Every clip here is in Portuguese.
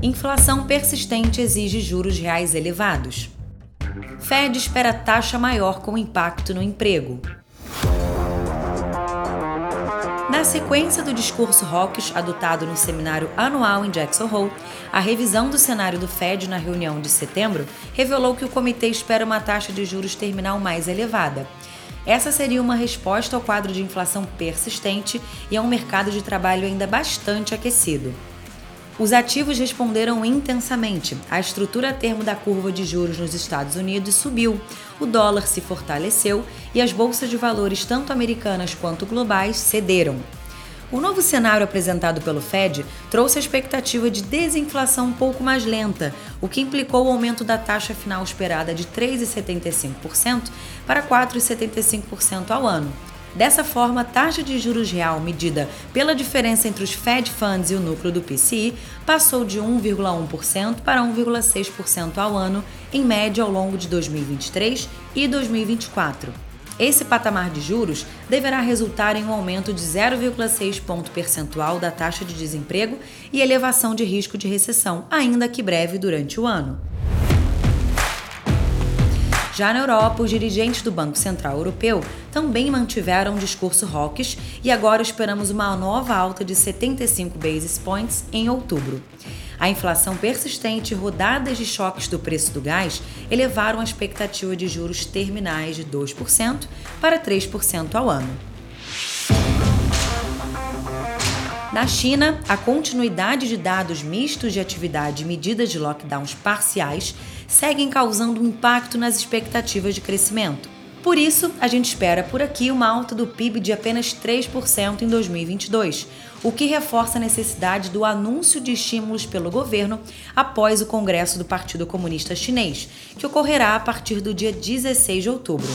Inflação persistente exige juros reais elevados. Fed espera taxa maior com impacto no emprego. Na sequência do discurso hawkish adotado no seminário anual em Jackson Hole, a revisão do cenário do Fed na reunião de setembro revelou que o comitê espera uma taxa de juros terminal mais elevada. Essa seria uma resposta ao quadro de inflação persistente e a um mercado de trabalho ainda bastante aquecido. Os ativos responderam intensamente. A estrutura a termo da curva de juros nos Estados Unidos subiu, o dólar se fortaleceu e as bolsas de valores, tanto americanas quanto globais, cederam. O novo cenário apresentado pelo Fed trouxe a expectativa de desinflação um pouco mais lenta, o que implicou o aumento da taxa final esperada de 3,75% para 4,75% ao ano. Dessa forma, a taxa de juros real medida pela diferença entre os Fed Funds e o núcleo do PCI passou de 1,1% para 1,6% ao ano, em média ao longo de 2023 e 2024. Esse patamar de juros deverá resultar em um aumento de 0,6 ponto percentual da taxa de desemprego e elevação de risco de recessão, ainda que breve durante o ano. Já na Europa, os dirigentes do Banco Central Europeu também mantiveram um discurso hawkish e agora esperamos uma nova alta de 75 basis points em outubro. A inflação persistente e rodadas de choques do preço do gás elevaram a expectativa de juros terminais de 2% para 3% ao ano. Na China, a continuidade de dados mistos de atividade e medidas de lockdowns parciais seguem causando impacto nas expectativas de crescimento. Por isso, a gente espera por aqui uma alta do PIB de apenas 3% em 2022, o que reforça a necessidade do anúncio de estímulos pelo governo após o Congresso do Partido Comunista Chinês, que ocorrerá a partir do dia 16 de outubro.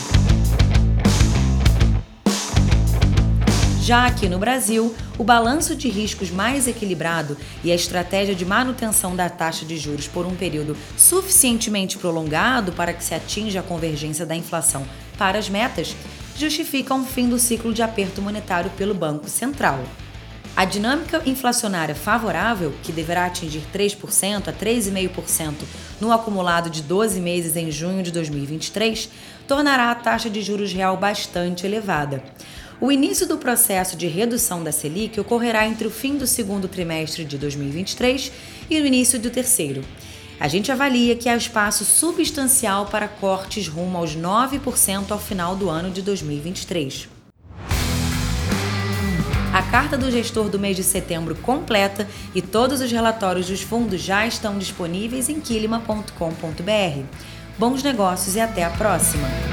Já aqui no Brasil, o balanço de riscos mais equilibrado e a estratégia de manutenção da taxa de juros por um período suficientemente prolongado para que se atinja a convergência da inflação para as metas justificam o fim do ciclo de aperto monetário pelo Banco Central. A dinâmica inflacionária favorável, que deverá atingir 3% a 3,5% no acumulado de 12 meses em junho de 2023, tornará a taxa de juros real bastante elevada. O início do processo de redução da Selic ocorrerá entre o fim do segundo trimestre de 2023 e o início do terceiro. A gente avalia que há espaço substancial para cortes rumo aos 9% ao final do ano de 2023. A carta do gestor do mês de setembro completa e todos os relatórios dos fundos já estão disponíveis em quilima.com.br. Bons negócios e até a próxima!